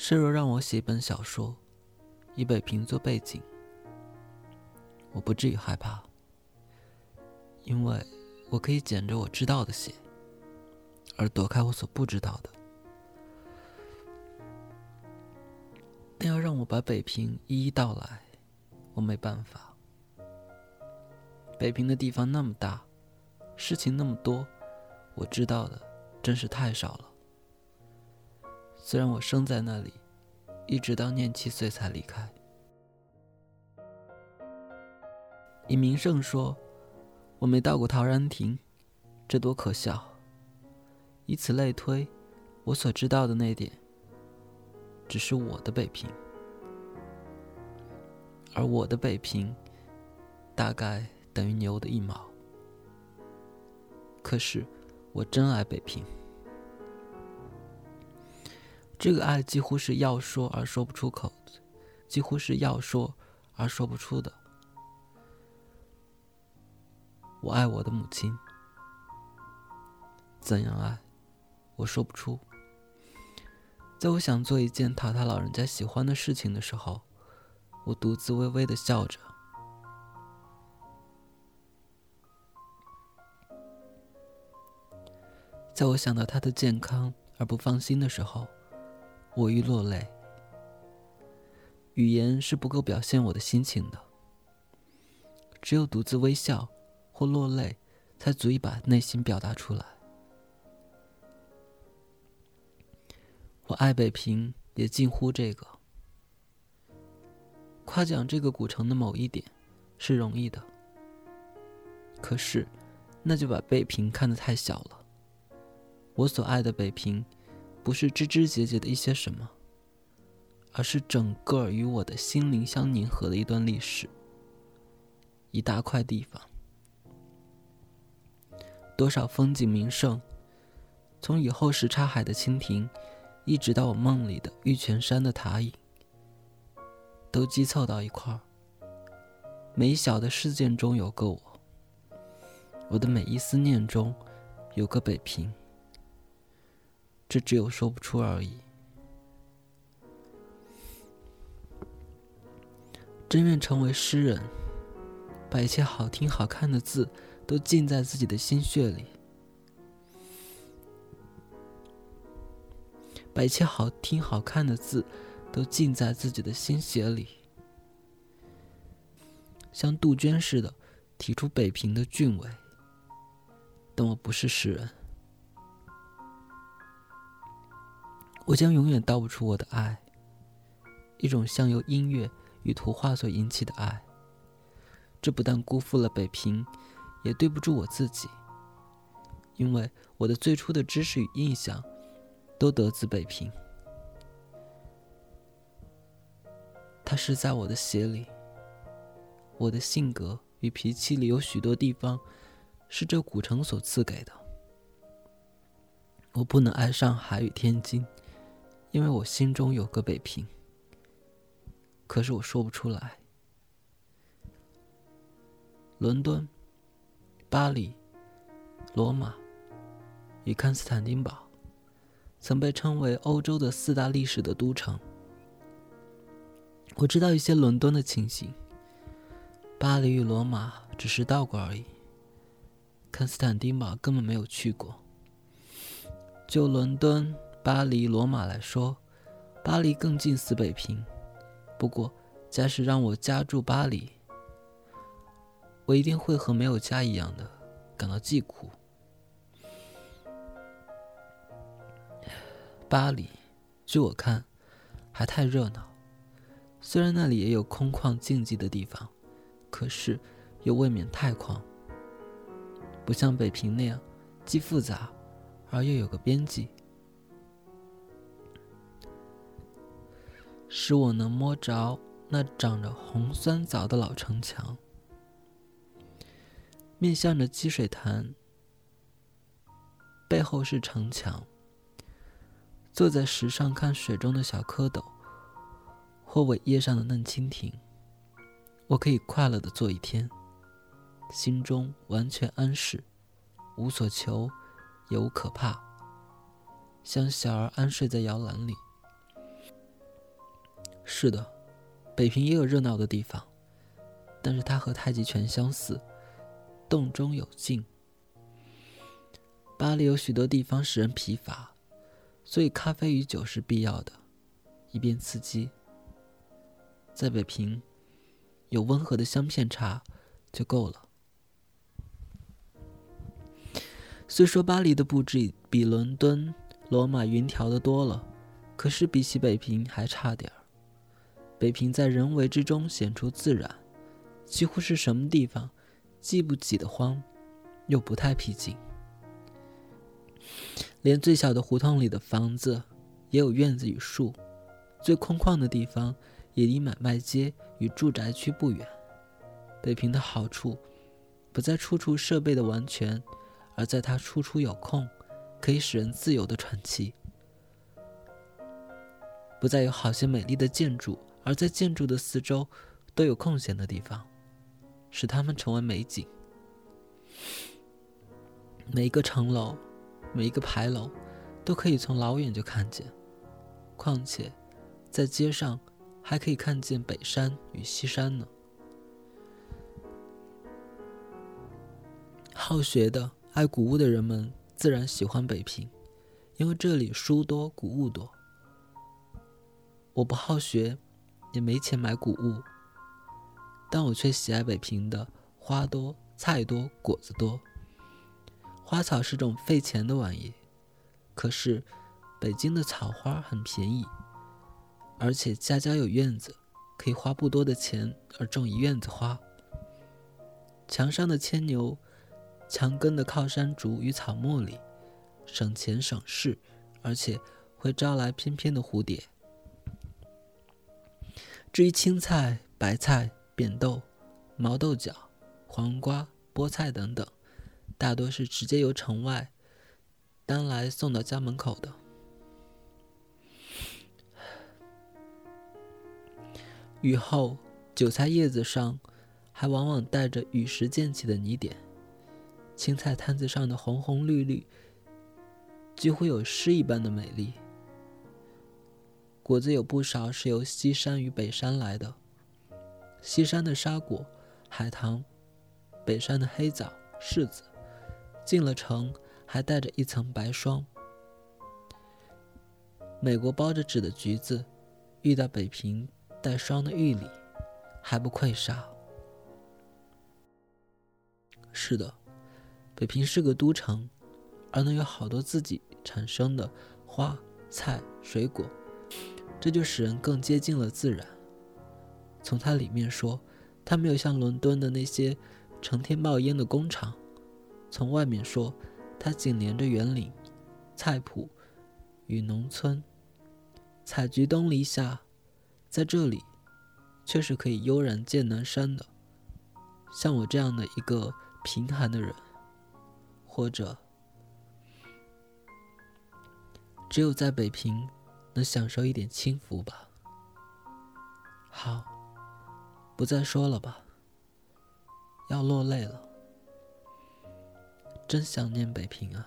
是若让我写一本小说，以北平做背景，我不至于害怕，因为我可以捡着我知道的写，而躲开我所不知道的。但要让我把北平一一道来，我没办法。北平的地方那么大，事情那么多，我知道的真是太少了。虽然我生在那里，一直到念七岁才离开。以名胜说，我没到过陶然亭，这多可笑！以此类推，我所知道的那点，只是我的北平，而我的北平，大概等于牛的一毛。可是，我真爱北平。这个爱几乎是要说而说不出口，几乎是要说而说不出的。我爱我的母亲，怎样爱，我说不出。在我想做一件讨他老人家喜欢的事情的时候，我独自微微的笑着。在我想到他的健康而不放心的时候。我欲落泪，语言是不够表现我的心情的，只有独自微笑或落泪，才足以把内心表达出来。我爱北平，也近乎这个。夸奖这个古城的某一点，是容易的，可是，那就把北平看得太小了。我所爱的北平。不是枝枝节节的一些什么，而是整个与我的心灵相粘合的一段历史，一大块地方，多少风景名胜，从以后时差海的蜻蜓，一直到我梦里的玉泉山的塔影，都积凑到一块儿。每一小的事件中有个我，我的每一思念中有个北平。这只有说不出而已。真愿成为诗人，把一切好听好看的字都浸在自己的心血里，把一切好听好看的字都浸在自己的心血里，像杜鹃似的提出北平的俊伟。但我不是诗人。我将永远道不出我的爱，一种像由音乐与图画所引起的爱。这不但辜负了北平，也对不住我自己，因为我的最初的知识与印象，都得自北平。它是在我的血里，我的性格与脾气里有许多地方，是这古城所赐给的。我不能爱上海与天津。因为我心中有个北平，可是我说不出来。伦敦、巴黎、罗马与康斯坦丁堡，曾被称为欧洲的四大历史的都城。我知道一些伦敦的情形，巴黎与罗马只是到过而已，康斯坦丁堡根本没有去过。就伦敦。巴黎、罗马来说，巴黎更近似北平。不过，假使让我家住巴黎，我一定会和没有家一样的感到寂苦。巴黎，据我看，还太热闹。虽然那里也有空旷静寂的地方，可是又未免太旷，不像北平那样既复杂而又有个边际。使我能摸着那长着红酸枣的老城墙，面向着积水潭，背后是城墙。坐在石上看水中的小蝌蚪，或苇叶上的嫩蜻蜓，我可以快乐的坐一天，心中完全安适，无所求，也无可怕，像小儿安睡在摇篮里。是的，北平也有热闹的地方，但是它和太极拳相似，动中有静。巴黎有许多地方使人疲乏，所以咖啡与酒是必要的，以便刺激。在北平，有温和的香片茶就够了。虽说巴黎的布置比伦敦、罗马云条的多了，可是比起北平还差点儿。北平在人为之中显出自然，几乎是什么地方，既不挤得慌，又不太僻静。连最小的胡同里的房子也有院子与树，最空旷的地方也离买卖街与住宅区不远。北平的好处，不在处处设备的完全。而在它处处有空，可以使人自由的喘气；不再有好些美丽的建筑，而在建筑的四周都有空闲的地方，使它们成为美景。每一个城楼，每一个牌楼，都可以从老远就看见。况且，在街上还可以看见北山与西山呢。好学的。爱古物的人们自然喜欢北平，因为这里书多古物多。我不好学，也没钱买谷物，但我却喜爱北平的花多、菜多、果子多。花草是种费钱的玩意，可是北京的草花很便宜，而且家家有院子，可以花不多的钱而种一院子花。墙上的牵牛。墙根的靠山竹与草茉莉，省钱省事，而且会招来翩翩的蝴蝶。至于青菜、白菜、扁豆、毛豆角、黄瓜、菠菜等等，大多是直接由城外担来送到家门口的。雨后，韭菜叶子上还往往带着雨时溅起的泥点。青菜摊子上的红红绿绿，几乎有诗一般的美丽。果子有不少是由西山与北山来的，西山的沙果、海棠，北山的黑枣、柿子，进了城还带着一层白霜。美国包着纸的橘子，遇到北平带霜的玉梨，还不愧煞。是的。北平是个都城，而能有好多自己产生的花、菜、水果，这就使人更接近了自然。从它里面说，它没有像伦敦的那些成天冒烟的工厂；从外面说，它紧连着园林、菜圃与农村。采菊东篱下，在这里，却是可以悠然见南山的。像我这样的一个贫寒的人。或者，只有在北平能享受一点轻浮吧。好，不再说了吧。要落泪了，真想念北平啊。